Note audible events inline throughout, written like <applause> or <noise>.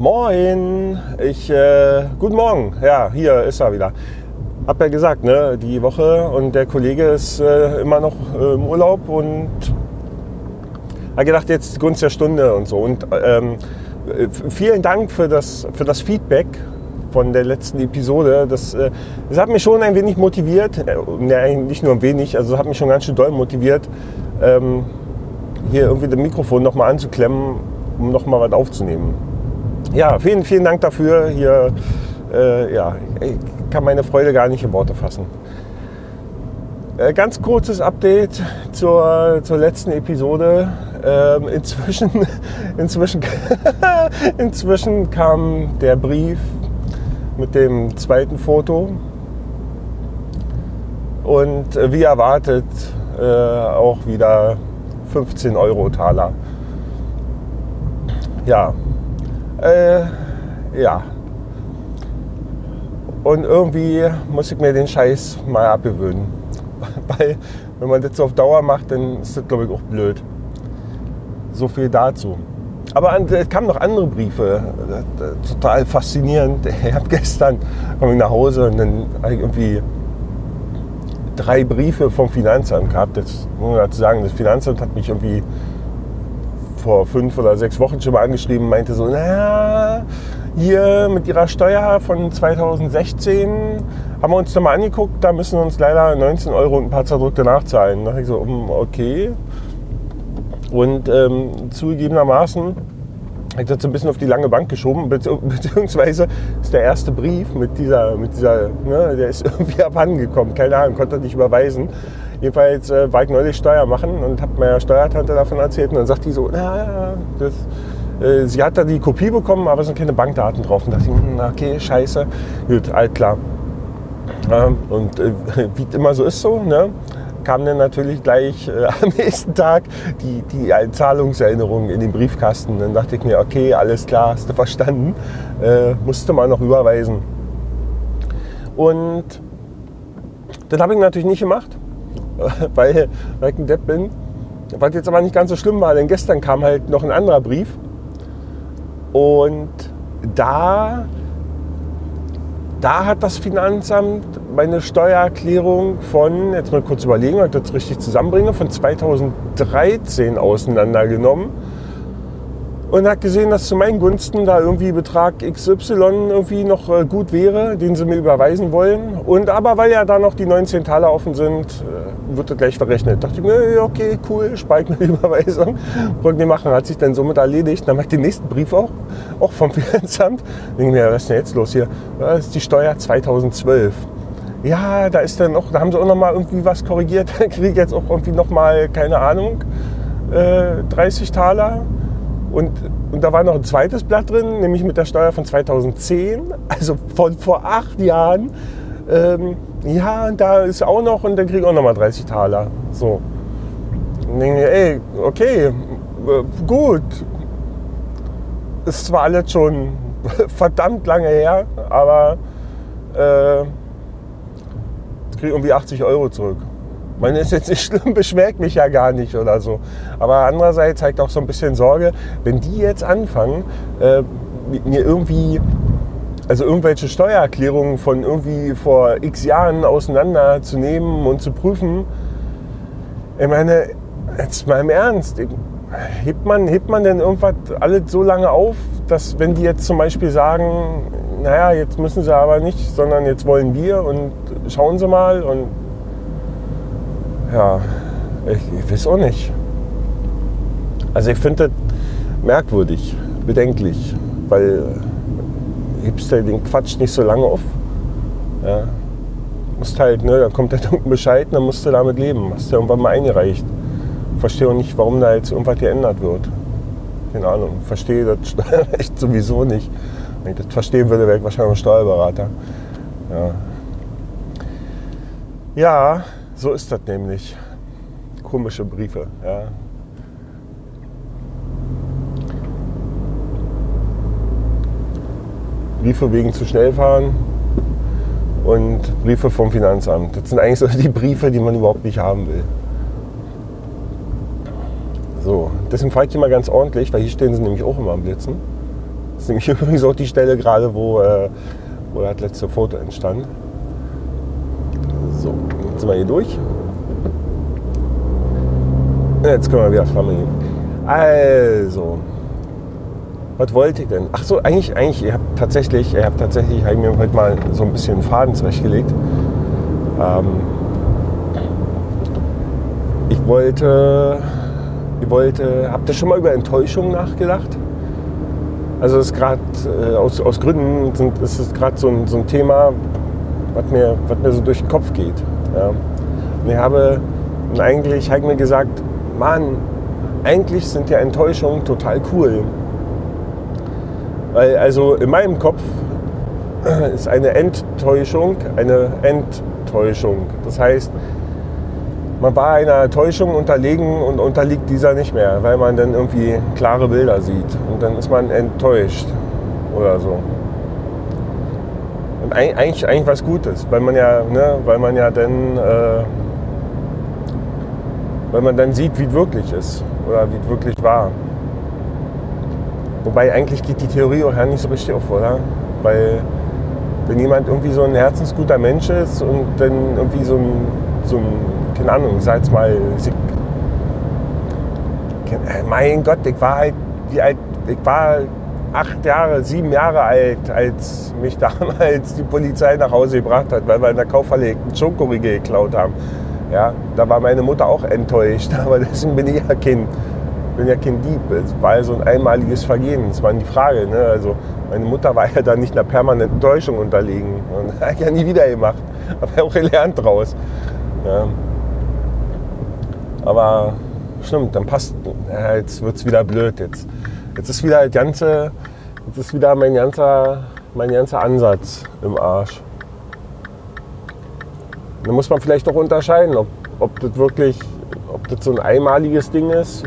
Moin, ich, äh, guten Morgen, ja, hier ist er wieder. Hab ja gesagt, ne, die Woche und der Kollege ist äh, immer noch äh, im Urlaub und hat gedacht, jetzt Gunst der Stunde und so. Und ähm, äh, vielen Dank für das, für das Feedback von der letzten Episode. Das, äh, das hat mich schon ein wenig motiviert, äh, ne, nicht nur ein wenig, also hat mich schon ganz schön doll motiviert, ähm, hier irgendwie das Mikrofon nochmal anzuklemmen, um nochmal was aufzunehmen. Ja, vielen, vielen Dank dafür. Hier, äh, ja, ich kann meine Freude gar nicht in Worte fassen. Äh, ganz kurzes Update zur, zur letzten Episode. Ähm, inzwischen, <laughs> inzwischen, <laughs> inzwischen kam der Brief mit dem zweiten Foto und äh, wie erwartet äh, auch wieder 15 Euro Taler. Ja, äh, ja. Und irgendwie muss ich mir den Scheiß mal abgewöhnen. <laughs> Weil, wenn man das so auf Dauer macht, dann ist das, glaube ich, auch blöd. So viel dazu. Aber es kamen noch andere Briefe. Total faszinierend. <laughs> Ich habe gestern komme ich nach Hause und dann habe ich irgendwie drei Briefe vom Finanzamt gehabt. Jetzt muss dazu sagen, das Finanzamt hat mich irgendwie vor fünf oder sechs Wochen schon mal angeschrieben, meinte so, naja, hier mit ihrer Steuer von 2016 haben wir uns da mal angeguckt, da müssen wir uns leider 19 Euro und ein paar zerdrückte nachzahlen. Da dachte ich so, hm, okay. Und ähm, zugegebenermaßen habe ich das ein bisschen auf die lange Bank geschoben, <laughs> beziehungsweise ist der erste Brief mit dieser, mit dieser, ne, der ist <laughs> irgendwie abhandengekommen, keine Ahnung, konnte nicht überweisen. Jedenfalls äh, war ich neulich Steuer machen und habe meiner Steuertante davon erzählt und dann sagt die so, na, das, äh, sie hat da die Kopie bekommen, aber es sind keine Bankdaten drauf. Und dachte ich, hm, okay, scheiße, gut, alt klar. Ja, und äh, <laughs> wie immer so ist so, ne, kam dann natürlich gleich äh, <laughs> am nächsten Tag die, die Zahlungserinnerung in den Briefkasten. Dann dachte ich mir, okay, alles klar, hast du verstanden, äh, musste mal noch überweisen. Und das habe ich natürlich nicht gemacht. Weil, weil ich ein Depp bin. Was jetzt aber nicht ganz so schlimm war, denn gestern kam halt noch ein anderer Brief. Und da, da hat das Finanzamt meine Steuererklärung von, jetzt mal kurz überlegen, ob ich das richtig zusammenbringe, von 2013 auseinandergenommen und hat gesehen, dass zu meinen Gunsten da irgendwie Betrag XY irgendwie noch äh, gut wäre, den sie mir überweisen wollen. Und aber weil ja da noch die 19 Taler offen sind, äh, wird das gleich verrechnet. Da dachte ich mir, okay, cool, spare ich mir die <laughs> Überweisung. Wollte nicht machen, hat sich dann somit erledigt. Dann mache ich den nächsten Brief auch, auch vom <laughs> Finanzamt. Denke mir, was ist denn jetzt los hier? Das ist die Steuer 2012 ja, da ist dann noch, da haben sie auch noch mal irgendwie was korrigiert. <laughs> Da kriege ich jetzt auch irgendwie noch mal, keine Ahnung, äh, 30 Taler. Und, und da war noch ein zweites Blatt drin, nämlich mit der Steuer von 2010, also von vor acht Jahren. Ähm, ja, und da ist auch noch und dann kriege ich auch noch mal 30 Taler. So. Und denke mir, ey, okay, äh, gut. Ist zwar alles schon <laughs> verdammt lange her, aber äh, kriege irgendwie 80 Euro zurück. Man ist jetzt nicht <laughs> schlimm, beschwert mich ja gar nicht oder so. Aber andererseits zeigt auch so ein bisschen Sorge, wenn die jetzt anfangen, äh, mir irgendwie, also irgendwelche Steuererklärungen von irgendwie vor x Jahren auseinanderzunehmen und zu prüfen. Ich meine, jetzt mal im Ernst, hebt man, hebt man denn irgendwas alles so lange auf, dass wenn die jetzt zum Beispiel sagen, naja, jetzt müssen sie aber nicht, sondern jetzt wollen wir und schauen sie mal und ja, ich, ich weiß auch nicht. Also ich finde das merkwürdig, bedenklich, weil hebst du den Quatsch nicht so lange auf. Ja. Musst halt, ne, dann kommt der <laughs> dunkle Bescheid, dann musst du damit leben. Hast du irgendwann mal eingereicht. Verstehe auch nicht, warum da jetzt irgendwas geändert wird. Keine Ahnung. Verstehe das <laughs> Steuerrecht sowieso nicht. Wenn ich das verstehen würde, wäre ich wahrscheinlich ein Steuerberater. Ja. ja, so ist das nämlich. Komische Briefe. Ja. Briefe wegen zu schnell fahren und Briefe vom Finanzamt. Das sind eigentlich so <laughs> die Briefe, die man überhaupt nicht haben will. So, deswegen fahre ich immer ganz ordentlich, weil hier stehen sie nämlich auch immer am Blitzen. Das ist nämlich <laughs> übrigens auch die Stelle gerade, wo, äh, wo das letzte Foto entstand. So, jetzt sind wir hier durch. Jetzt können wir wieder Flamme gehen. Also, was wollte ich denn? Ach so, eigentlich, eigentlich, ihr habt tatsächlich, ihr habt tatsächlich, ich mir heute mal so ein bisschen Faden zurechtgelegt. Ähm, ich wollte, ich wollte, habt ihr schon mal über Enttäuschung nachgedacht? Also das ist gerade äh, aus, aus Gründen sind, ist es gerade so ein, so ein Thema, was mir, was mir so durch den Kopf geht. Ja. Und ich habe und eigentlich habe mir gesagt, Mann, eigentlich sind ja Enttäuschungen total cool. Weil also in meinem Kopf <clears throat> ist eine Enttäuschung eine Enttäuschung. Das heißt, man war einer Täuschung unterlegen und unterliegt dieser nicht mehr, weil man dann irgendwie klare Bilder sieht. Und dann ist man enttäuscht oder so. Eigentlich, eigentlich was Gutes, weil man ja, ne, weil man ja dann, äh, weil man dann sieht, wie es wirklich ist oder wie es wirklich war. Wobei eigentlich geht die Theorie auch ja nicht so richtig auf, oder? Weil wenn jemand irgendwie so ein herzensguter Mensch ist und dann irgendwie so ein, so ein keine Ahnung, sag jetzt mal, mein Gott, ich war halt, wie alt, ich war acht Jahre, sieben Jahre alt, als mich <laughs> damals die Polizei nach Hause gebracht hat, weil wir in der Kaufhalle einen Schokoriegel geklaut haben. Ja, da war meine Mutter auch enttäuscht, <laughs> aber deswegen bin ich ja kein, bin ja kein Dieb. Es war ja so ein einmaliges Vergehen, das war die Frage. Ne? Also meine Mutter war ja da nicht einer permanenten Täuschung unterlegen und <laughs> hat ja nie wieder gemacht. Habe ja auch gelernt draus. Ja. Aber stimmt, dann passt, ja, jetzt wird es wieder blöd. Jetzt, jetzt ist wieder ganze, jetzt ist wieder mein ganzer, mein ganzer Ansatz im Arsch. Da muss man vielleicht auch unterscheiden, ob, ob das wirklich, ob das so ein einmaliges Ding ist,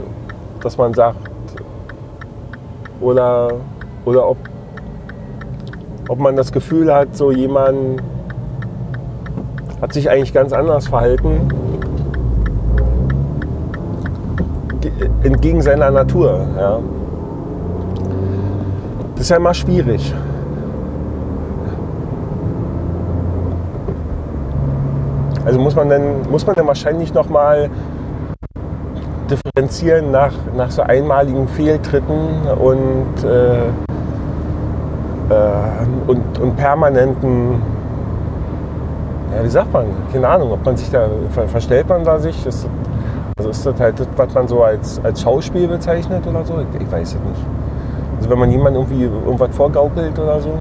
dass man sagt, oder, oder ob, ob man das Gefühl hat, so jemand hat sich eigentlich ganz anders verhalten entgegen seiner Natur. Ja. Das ist ja immer schwierig. Also muss man dann, muss man dann wahrscheinlich nochmal differenzieren nach, nach so einmaligen Fehltritten und, äh, äh, und, und permanenten, ja, wie sagt man, keine Ahnung, ob man sich da, verstellt man da sich, das also ist das halt das, was man so als, als Schauspiel bezeichnet oder so? Ich, ich weiß es nicht. Also wenn man jemand irgendwie irgendwas vorgaukelt oder so. Hm.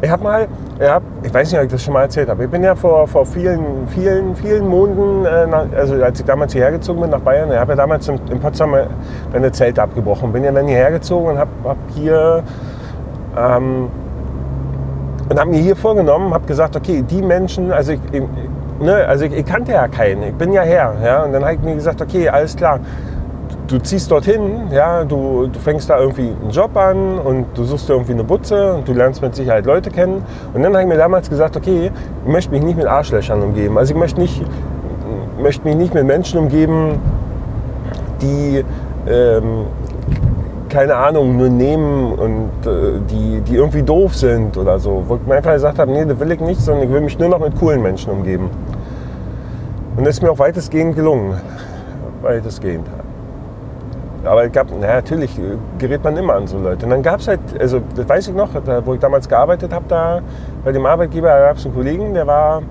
Ich habe mal, ich, hab, ich weiß nicht, ob ich das schon mal erzählt habe. Ich bin ja vor, vor vielen, vielen, vielen Monaten, äh, also als ich damals hierher gezogen bin nach Bayern, ich habe ja damals in, in Potsdam meine Zelte abgebrochen. Bin ja dann hierher gezogen und habe hab hier ähm, und habe mir hier vorgenommen, habe gesagt, okay, die Menschen, also ich, ich ne, also ich, ich, kannte ja keinen, ich bin ja her. Ja, und dann habe ich mir gesagt, okay, alles klar, du ziehst dorthin, ja, du, du fängst da irgendwie einen Job an und du suchst dir irgendwie eine Butze und du lernst mit Sicherheit Leute kennen. Und dann habe ich mir damals gesagt, okay, ich möchte mich nicht mit Arschlöchern umgeben. Also ich möchte, nicht, möchte mich nicht mit Menschen umgeben, die ähm, keine Ahnung, nur nehmen und äh, die, die irgendwie doof sind oder so. Wo ich mir einfach gesagt habe, nee, das will ich nicht, sondern ich will mich nur noch mit coolen Menschen umgeben. Und das ist mir auch weitestgehend gelungen. Weitestgehend. Aber ich gab, naja, natürlich gerät man immer an so Leute. Und dann gab es halt, also das weiß ich noch, wo ich damals gearbeitet habe, da bei dem Arbeitgeber gab es einen Kollegen, der war,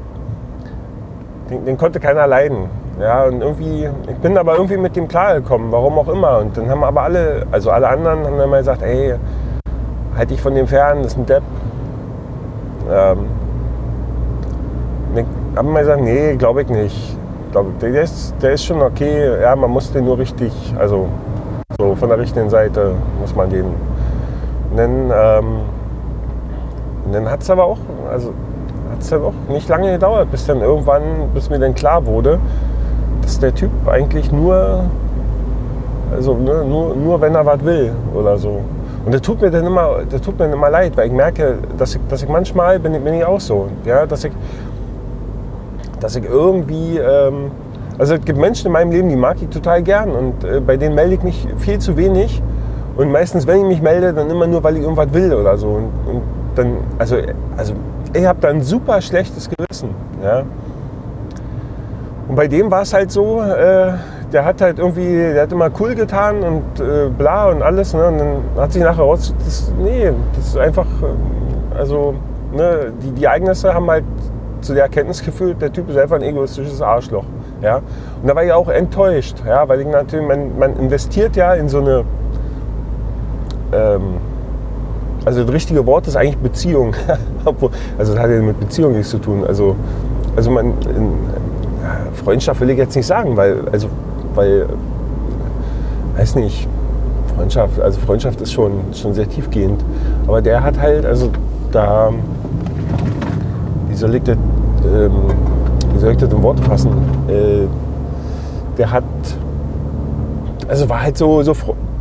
den, den konnte keiner leiden. Ja, und irgendwie, ich bin aber irgendwie mit dem klargekommen, warum auch immer. Und dann haben aber alle, also alle anderen haben dann mal gesagt, ey, halt dich von dem fern, das ist ein Depp. Ähm, ich habe mal gesagt, nee, glaube ich nicht. Glaub, der, ist, der ist schon okay, ja, man muss den nur richtig, also so von der richtigen Seite muss man den. Und dann, ähm, dann hat es aber auch, also hat es dann auch nicht lange gedauert, bis dann irgendwann, bis mir dann klar wurde, dass der Typ eigentlich nur, also ne, nur, nur wenn er was will oder so. Und das tut mir dann immer, das tut mir immer leid, weil ich merke, dass ich, dass ich manchmal bin, bin ich auch so, ja, dass ich, dass ich irgendwie, ähm, Also es gibt Menschen in meinem Leben, die mag ich total gern und äh, bei denen melde ich mich viel zu wenig. Und meistens, wenn ich mich melde, dann immer nur, weil ich irgendwas will oder so. Und, und dann, also, also ich habe da ein super schlechtes Gewissen. Ja. Und bei dem war es halt so, äh, der hat halt irgendwie, der hat immer cool getan und äh, bla und alles. Ne? Und dann hat sich nachher raus, das, nee, das ist einfach, äh, also ne, die, die Ereignisse haben halt zu der Erkenntnis geführt, der Typ ist einfach ein egoistisches Arschloch. Ja? Und da war ich auch enttäuscht, ja? weil ich natürlich, man, man investiert ja in so eine, ähm, also das richtige Wort ist eigentlich Beziehung. <laughs> also das hat ja mit Beziehung nichts zu tun. Also, also man, in, Freundschaft will ich jetzt nicht sagen, weil, also, weil, weiß nicht, Freundschaft, also Freundschaft ist schon, schon sehr tiefgehend. Aber der hat halt, also da, wie soll ich das, ähm, wie soll ich das in Worte fassen? Äh, der hat, also war halt so, so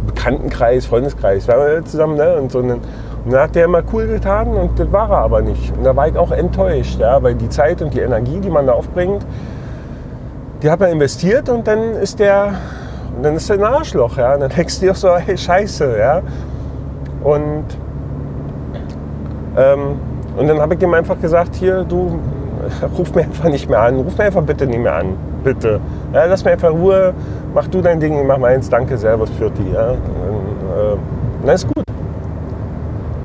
Bekanntenkreis, Freundeskreis, waren wir zusammen, ne? Und so einen, und dann hat der immer cool getan und das war er aber nicht. Und da war ich auch enttäuscht, ja, weil die Zeit und die Energie, die man da aufbringt, die hat man investiert und dann ist der, dann ist der ein Arschloch, ja. Und dann denkst du dir auch so, hey, scheiße, ja. Und, ähm, und dann habe ich ihm einfach gesagt, hier, du, <laughs> ruf mir einfach nicht mehr an, ruf mir einfach bitte nicht mehr an, bitte. Ja, lass mir einfach Ruhe, mach du dein Ding, ich mach meins, danke, servus, für die, ja. Und, äh, dann ist gut.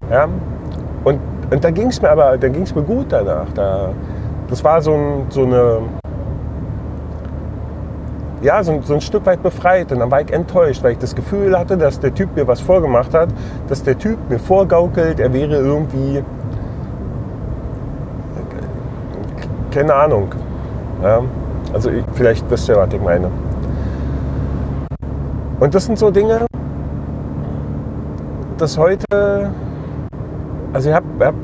Ja? Und, und da ging es mir aber, da ging es mir gut danach. Da, das war so, ein, so eine, ja, so, so, ein Stück weit befreit. Und dann war ich enttäuscht, weil ich das Gefühl hatte, dass der Typ mir was vorgemacht hat, dass der Typ mir vorgaukelt, er wäre irgendwie, keine Ahnung. Ja? Also ich, vielleicht wisst ihr, was ich meine. Und das sind so Dinge, dass heute also ich habe hab,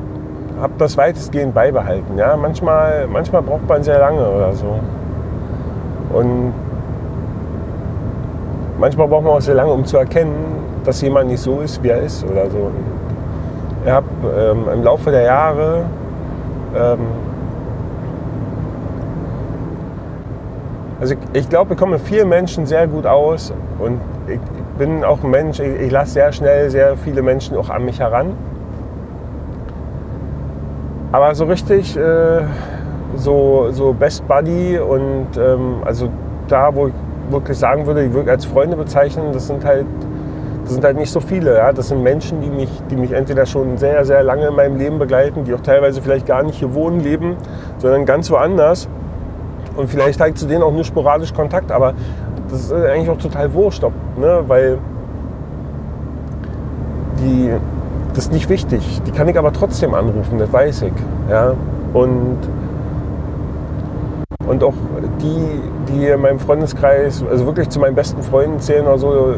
hab das weitestgehend beibehalten. Ja? Manchmal, manchmal braucht man sehr lange oder so. Und manchmal braucht man auch sehr lange, um zu erkennen, dass jemand nicht so ist, wie er ist oder so. Ich habe ähm, im Laufe der Jahre ähm, also ich, ich glaube, ich komme vielen Menschen sehr gut aus und ich bin auch ein Mensch, ich, ich lasse sehr schnell sehr viele Menschen auch an mich heran. Aber so richtig, äh, so, so Best Buddy und ähm, also da, wo ich wirklich sagen würde, ich würde als Freunde bezeichnen, das sind halt, das sind halt nicht so viele. Ja? Das sind Menschen, die mich, die mich entweder schon sehr, sehr lange in meinem Leben begleiten, die auch teilweise vielleicht gar nicht hier wohnen, leben, sondern ganz woanders. Und vielleicht halt zu denen auch nur sporadisch Kontakt, aber das ist eigentlich auch total wurscht, ne? weil die, das ist nicht wichtig. Die kann ich aber trotzdem anrufen, das weiß ich. Ja? Und, und auch die, die in meinem Freundeskreis, also wirklich zu meinen besten Freunden zählen oder so,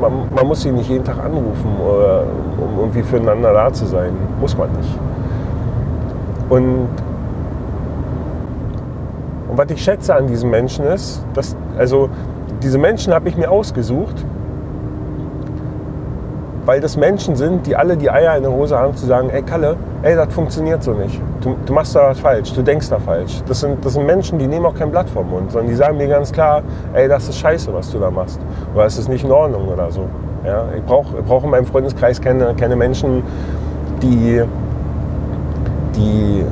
man, man muss sie nicht jeden Tag anrufen, oder, um irgendwie füreinander da zu sein. Muss man nicht. Und, und was ich schätze an diesen Menschen ist, dass, also diese Menschen habe ich mir ausgesucht, weil das Menschen sind, die alle die Eier in der Hose haben, zu sagen, ey Kalle, ey, das funktioniert so nicht. Du, du machst da was falsch, du denkst da falsch. Das sind, das sind Menschen, die nehmen auch kein Blatt vom Mund, sondern die sagen mir ganz klar, ey, das ist scheiße, was du da machst. Oder es ist nicht in Ordnung oder so. Ja, ich brauche brauch in meinem Freundeskreis keine, keine Menschen, die, die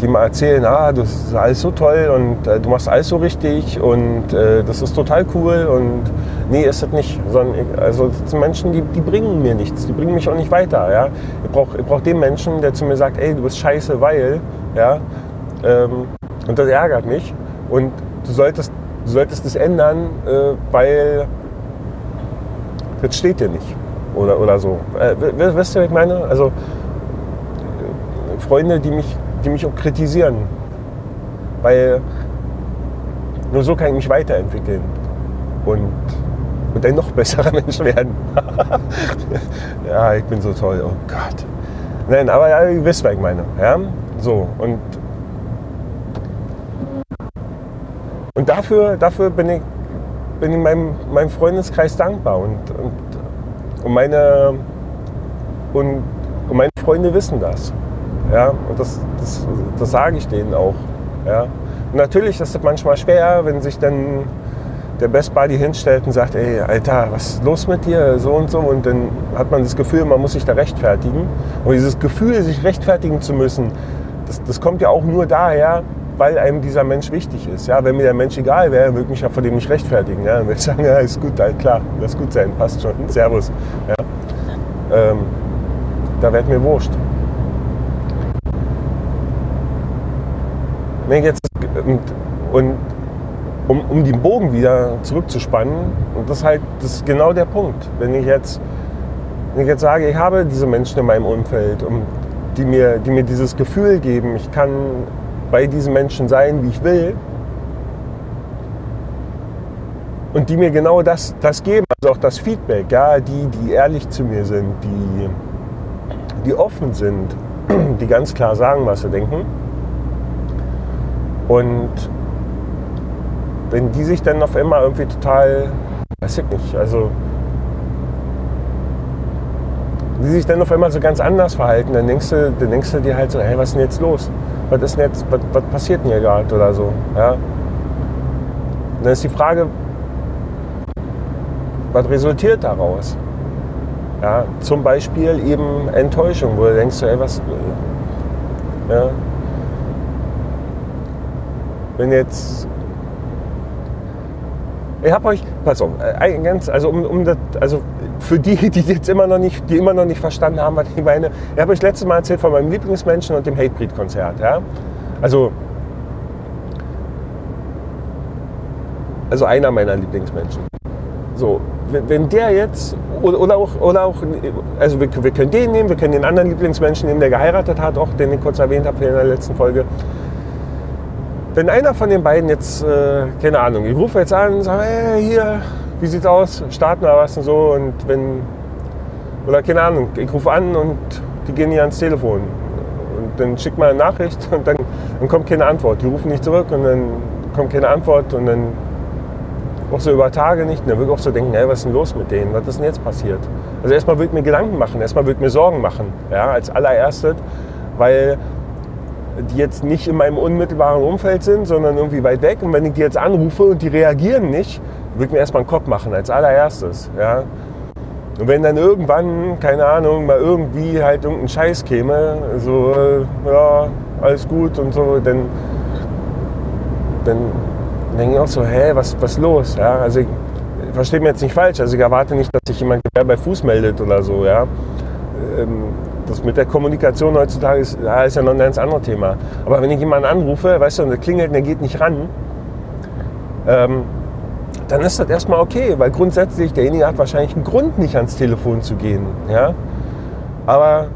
die mal erzählen, ah, das ist alles so toll und äh, du machst alles so richtig und äh, das ist total cool und nee, ist das nicht. Sondern also Menschen, die, die bringen mir nichts, die bringen mich auch nicht weiter. Ja? Ich brauche ich brauch den Menschen, der zu mir sagt, ey, du bist scheiße, weil, ja, ähm, und das ärgert mich und du solltest, du solltest das ändern, äh, weil das steht dir nicht oder, oder so. Äh, wisst ihr, was ich meine? Also Freunde, die mich die mich auch kritisieren. Weil nur so kann ich mich weiterentwickeln und, und ein noch besserer <laughs> Mensch werden. <laughs> ja, ich bin so toll, oh Gott. Nein, aber ja, ihr wisst, was ich meine. Ja? So, und, und dafür, dafür bin ich, bin ich meinem, meinem Freundeskreis dankbar. Und, und, und, meine, und, und meine Freunde wissen das. Ja, und das, das, das sage ich denen auch. Ja. natürlich ist es manchmal schwer, wenn sich dann der Best Buddy hinstellt und sagt, ey, Alter, was ist los mit dir? So und so. Und dann hat man das Gefühl, man muss sich da rechtfertigen. Und dieses Gefühl, sich rechtfertigen zu müssen, das, das kommt ja auch nur daher, weil einem dieser Mensch wichtig ist. Ja, wenn mir der Mensch egal wäre, würde ich mich ja vor dem nicht rechtfertigen. Ja, dann würde ich <laughs> sagen, ja, ist gut, halt klar, das gut sein, passt schon, <laughs> Servus. Ja. Ähm, da wäre mir wurscht. Nee, jetzt, und, und um, um den Bogen wieder zurückzuspannen, und das ist halt das ist genau der Punkt. Wenn ich, jetzt, wenn ich jetzt sage, ich habe diese Menschen in meinem Umfeld, um, die, mir, die mir dieses Gefühl geben, ich kann bei diesen Menschen sein, wie ich will, und die mir genau das, das geben, also auch das Feedback, ja, die, die ehrlich zu mir sind, die, die offen sind, <clears throat> die ganz klar sagen, was sie denken. Und wenn die sich dann auf einmal irgendwie total, weiß ich nicht, also die sich dann auf einmal so ganz anders verhalten, dann denkst du, dann denkst du dir halt so, hey, was ist denn jetzt los? Was ist denn jetzt, was, was passiert denn hier gerade oder so? Ja? Dann ist die Frage, was resultiert daraus? Ja, zum Beispiel eben Enttäuschung, wo du denkst, ey, was, ja, wenn jetzt ich habe euch, pass auf, äh, ganz, also um, um das, also für die, die jetzt immer noch nicht, die immer noch nicht verstanden haben, was ich meine, ich habe euch letztes Mal erzählt von meinem Lieblingsmenschen und dem Hatebreed-Konzert, ja. Also, also einer meiner Lieblingsmenschen. So, wenn der jetzt, oder auch, oder auch also wir, wir können den nehmen, wir können den anderen Lieblingsmenschen nehmen, der geheiratet hat, auch den ich kurz erwähnt habe in der letzten Folge wenn einer von den beiden jetzt, äh, keine Ahnung, ich rufe jetzt an und sage, hey, hier, wie sieht's aus, starten wir was und so und wenn, oder keine Ahnung, ich rufe an und die gehen nicht ans Telefon und dann schickt man eine Nachricht <laughs> und dann, dann kommt keine Antwort. Die rufen nicht zurück und dann kommt keine Antwort und dann auch so über Tage nicht. Und dann würde ich auch so denken, hey, was ist denn los mit denen? Was ist denn jetzt passiert? Also erstmal würde ich mir Gedanken machen, erstmal würde ich mir Sorgen machen, ja, als allererstes, weil die jetzt nicht in meinem unmittelbaren Umfeld sind, sondern irgendwie weit weg. Und wenn ich die jetzt anrufe und die reagieren nicht, würde ich mir erstmal einen Kopf machen, als allererstes. Ja. Und wenn dann irgendwann, keine Ahnung, mal irgendwie halt irgendein Scheiß käme, so, äh, ja, alles gut und so, dann, dann denke ich auch so, hä, was, was los? Ja, also ich, verstehe mir jetzt nicht falsch, also ich erwarte nicht, dass sich jemand bei Fuß meldet oder so, ja. Ähm, das mit der Kommunikation heutzutage ist, ja, ist ja noch ein ganz anderes Thema. Aber wenn ich jemanden anrufe, weißt du, und der klingelt und der geht nicht ran, ähm, dann ist das erstmal okay, weil grundsätzlich derjenige hat wahrscheinlich einen Grund, nicht ans Telefon zu gehen. Ja? Aber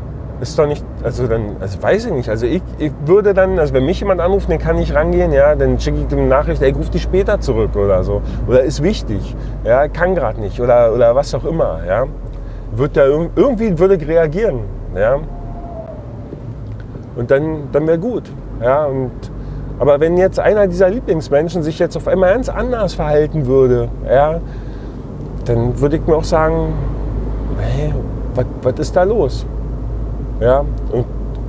ist doch nicht, also dann, also weiß ich nicht. Also ich, ich würde dann, also wenn mich jemand anruft, den kann ich rangehen, ja, dann schicke ich dem eine Nachricht, ey, ruf dich später zurück oder so. Oder ist wichtig, ja, kann gerade nicht oder, oder was auch immer, ja. Wird da irgendwie würde ich reagieren. Ja? Und dann, dann wäre gut. Ja? Und, aber wenn jetzt einer dieser Lieblingsmenschen sich jetzt auf einmal ganz anders verhalten würde, ja, dann würde ich mir auch sagen, hey, was ist da los? Ja, und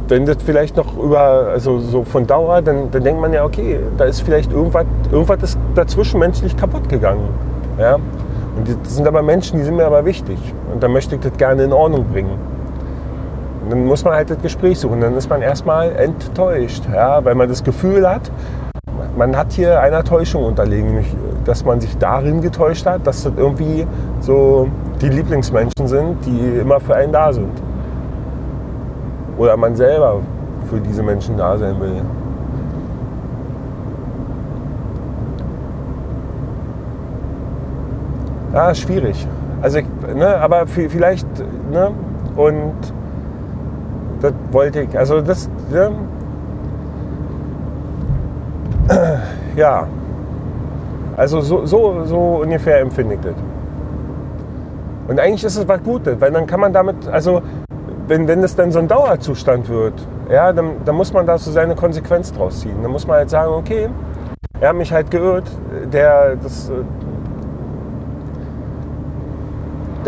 wenn das vielleicht noch über, also so von Dauer, dann, dann denkt man ja, okay, da ist vielleicht irgendwas, irgendwas ist dazwischenmenschlich kaputt gegangen. Ja? Und das sind aber Menschen, die sind mir aber wichtig. Und da möchte ich das gerne in Ordnung bringen dann muss man halt das Gespräch suchen. Dann ist man erstmal enttäuscht, ja, weil man das Gefühl hat, man hat hier einer Täuschung unterlegen, nämlich dass man sich darin getäuscht hat, dass das irgendwie so die Lieblingsmenschen sind, die immer für einen da sind. Oder man selber für diese Menschen da sein will. Ja, schwierig. Also, ne, aber vielleicht, ne, und das wollte ich, also das, ja, <clears throat> ja. also so, so, so ungefähr empfinde ich das. Und eigentlich ist es was Gutes, weil dann kann man damit, also wenn, wenn das dann so ein Dauerzustand wird, ja, dann, dann muss man da so seine Konsequenz draus ziehen. Dann muss man halt sagen, okay, er hat mich halt geirrt, der, das,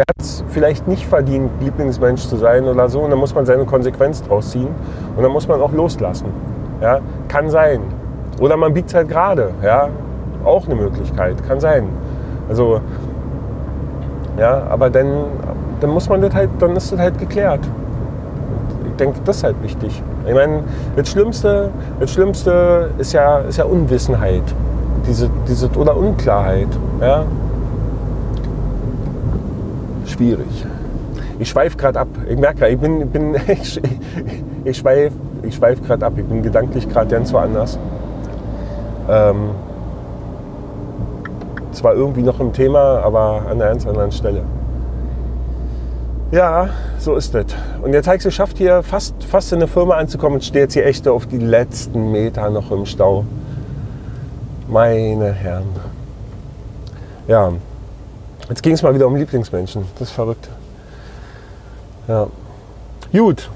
der hat es vielleicht nicht verdient, Lieblingsmensch zu sein oder so. Und dann muss man seine Konsequenz draus ziehen. Und dann muss man auch loslassen. Ja? Kann sein. Oder man biegt halt gerade, ja, auch eine Möglichkeit, kann sein. Also, ja, aber dann, dann muss man das halt, dann ist das halt geklärt. Ich denke, das ist halt wichtig. Ich meine, das Schlimmste, das Schlimmste ist ja, ist ja Unwissenheit. Diese, diese, oder Unklarheit. Ja? Schwierig. Ich schweife gerade ab. Ich merke gerade, ich bin, bin <laughs> ich, ich schweife ich schweif gerade ab. Ich bin gedanklich gerade ganz woanders. Ähm, zwar irgendwie noch im Thema, aber an einer ganz anderen Stelle. Ja, so ist das. Und jetzt habe geschafft, hier fast, fast in eine Firma anzukommen und stehe jetzt hier echt auf die letzten Meter noch im Stau. Meine Herren. Ja, jetzt ging es mal wieder um Lieblingsmenschen. Das ist verrückt. Ja. Gut.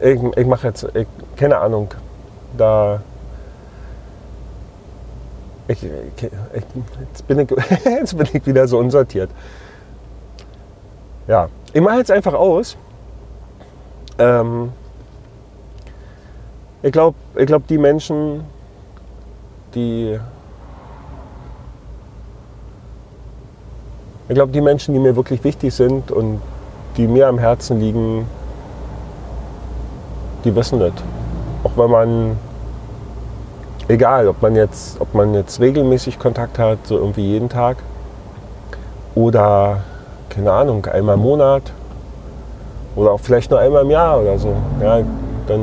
Ich, ich mache jetzt, ich, keine Ahnung, da ich, ich, jetzt, bin ich, <laughs> jetzt bin ich wieder so unsortiert. Ja, ich mache jetzt einfach aus. Ähm, ich glaube, ich glaub, die Menschen, die. Ich glaube, die Menschen, die mir wirklich wichtig sind und die mir am Herzen liegen, die wissen das. Auch wenn man egal, ob man jetzt, ob man jetzt regelmäßig Kontakt hat, so irgendwie jeden Tag oder keine Ahnung, einmal im Monat oder auch vielleicht nur einmal im Jahr oder so. Ja, dann,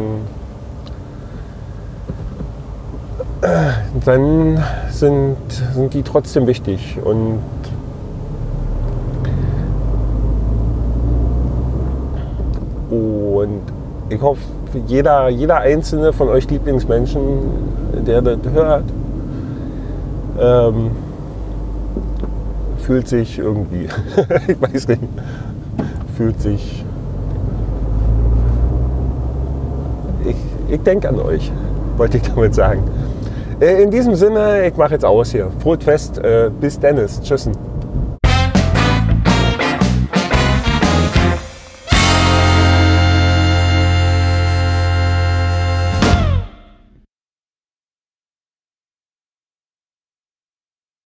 dann sind, sind die trotzdem wichtig und und ich hoffe, jeder, jeder einzelne von euch Lieblingsmenschen, der das hört, ähm, fühlt sich irgendwie, <laughs> ich weiß nicht, fühlt sich. Ich, ich denke an euch, wollte ich damit sagen. Äh, in diesem Sinne, ich mache jetzt aus hier. Frohes Fest, äh, bis Dennis. Tschüssen.